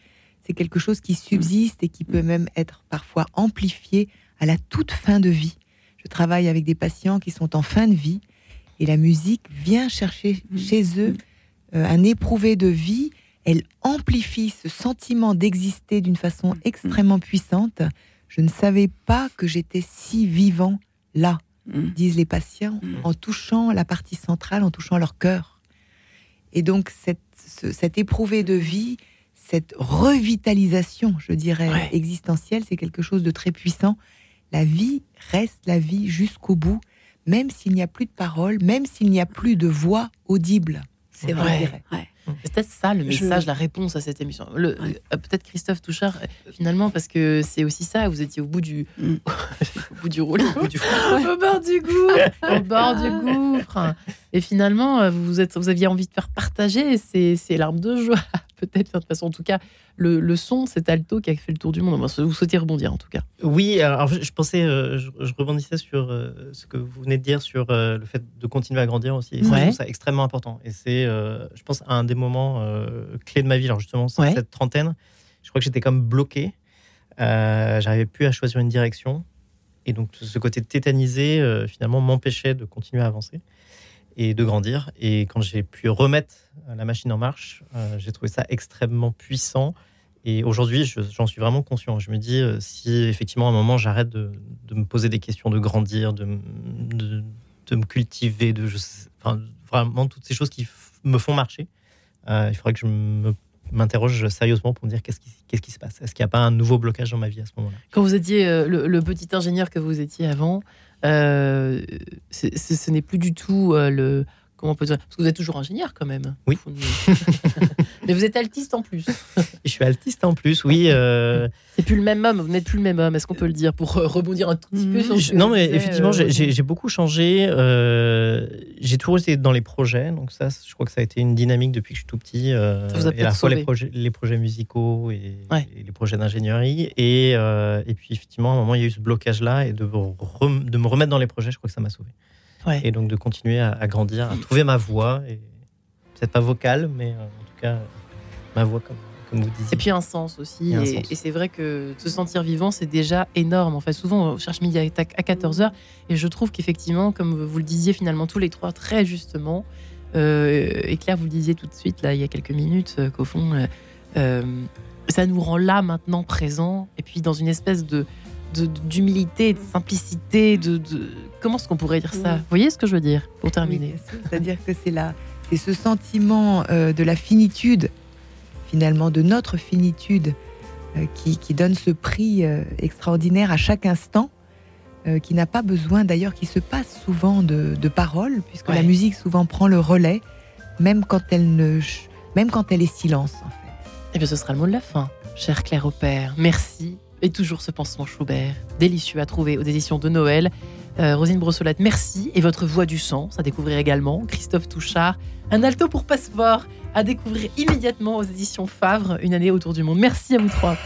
c'est quelque chose qui subsiste et qui peut même être parfois amplifié à la toute fin de vie. Je travaille avec des patients qui sont en fin de vie, et la musique vient chercher mm. chez eux euh, un éprouvé de vie. Elle amplifie ce sentiment d'exister d'une façon mm. extrêmement puissante je ne savais pas que j'étais si vivant là, mm. disent les patients, en touchant la partie centrale, en touchant leur cœur. Et donc, cette, cette éprouvée de vie, cette revitalisation, je dirais, existentielle, c'est quelque chose de très puissant. La vie reste la vie jusqu'au bout, même s'il n'y a plus de paroles, même s'il n'y a plus de voix audible. C'est vrai. C'est peut-être ça le message, la réponse à cette émission. Euh, peut-être Christophe Touchard, finalement, parce que c'est aussi ça, vous étiez au bout du, mm. au bout du rouleau, au, bord du gouffre, au bord du gouffre. Et finalement, euh, vous, êtes, vous aviez envie de faire partager ces, ces larmes de joie peut-être. De toute façon, en tout cas, le, le, son, cet alto qui a fait le tour du monde. Vous souhaitez rebondir, en tout cas. Oui, alors je pensais, euh, je, rebondissais sur euh, ce que vous venez de dire sur euh, le fait de continuer à grandir aussi. je trouve ça extrêmement important. Et c'est, je pense, un des moments clés de ma vie. Alors justement, cette trentaine, je crois que j'étais comme bloqué. J'arrivais plus à choisir une direction. Et donc, ce côté tétanisé, finalement, m'empêchait de continuer à avancer et de grandir. Et quand j'ai pu remettre la machine en marche, euh, j'ai trouvé ça extrêmement puissant. Et aujourd'hui, j'en suis vraiment conscient. Je me dis, euh, si effectivement à un moment j'arrête de, me poser des questions, de grandir, de, de, me cultiver, de vraiment toutes ces choses qui me font marcher, euh, il faudrait que je m'interroge sérieusement pour me dire qu'est-ce qui, se passe? Est-ce qu'il n'y a pas un nouveau blocage dans ma vie à ce moment-là? Quand vous étiez le, petit ingénieur que vous étiez avant, euh, ce n'est plus du tout euh, le. Comment on peut dire? Parce que vous êtes toujours ingénieur quand même. Oui. Mais vous êtes altiste en plus. Je suis altiste en plus, oui. Euh... C'est plus le même homme, vous n'êtes plus le même homme, est-ce qu'on peut le dire Pour euh, rebondir un tout petit peu sur ce Non, mais effectivement, j'ai beaucoup changé. j'ai toujours été dans les projets, donc ça, je crois que ça a été une dynamique depuis que je suis tout petit. vous et à la fois les projets, les projets musicaux et, les projets d'ingénierie. Et, et puis, effectivement, à un moment, il y a eu ce blocage-là et de, de me remettre dans les projets, je crois que ça m'a sauvé. Et donc de continuer à, grandir, à trouver ma voie. Et, peut-être pas vocale, mais en tout cas, ma voix comme, comme vous disiez. Et puis un sens aussi. Et, et c'est vrai que se sentir vivant, c'est déjà énorme. En fait, souvent, on cherche midi à 14h. Et je trouve qu'effectivement, comme vous le disiez finalement tous les trois très justement, euh, et Claire, vous le disiez tout de suite, là, il y a quelques minutes, euh, qu'au fond, euh, euh, ça nous rend là, maintenant, présent. Et puis, dans une espèce de d'humilité, de, simplicité, de, de... comment est-ce qu'on pourrait dire ça? Vous voyez ce que je veux dire pour terminer? oui, C'est-à-dire que c'est là, c'est ce sentiment euh, de la finitude, finalement, de notre finitude, euh, qui, qui, donne ce prix euh, extraordinaire à chaque instant, qui n'a pas besoin d'ailleurs, qui se passe souvent de, de paroles, puisque ouais. la musique souvent prend le relais, même quand elle ne, même quand elle est silence, en fait. Et eh bien, ce sera le mot de la fin, chère Claire Aupert. Merci et toujours ce pansement Schubert, délicieux à trouver aux éditions de Noël. Euh, Rosine Brossolette, merci. Et votre voix du sens à découvrir également. Christophe Touchard, un alto pour passeport à découvrir immédiatement aux éditions Favre, une année autour du monde. Merci à vous trois.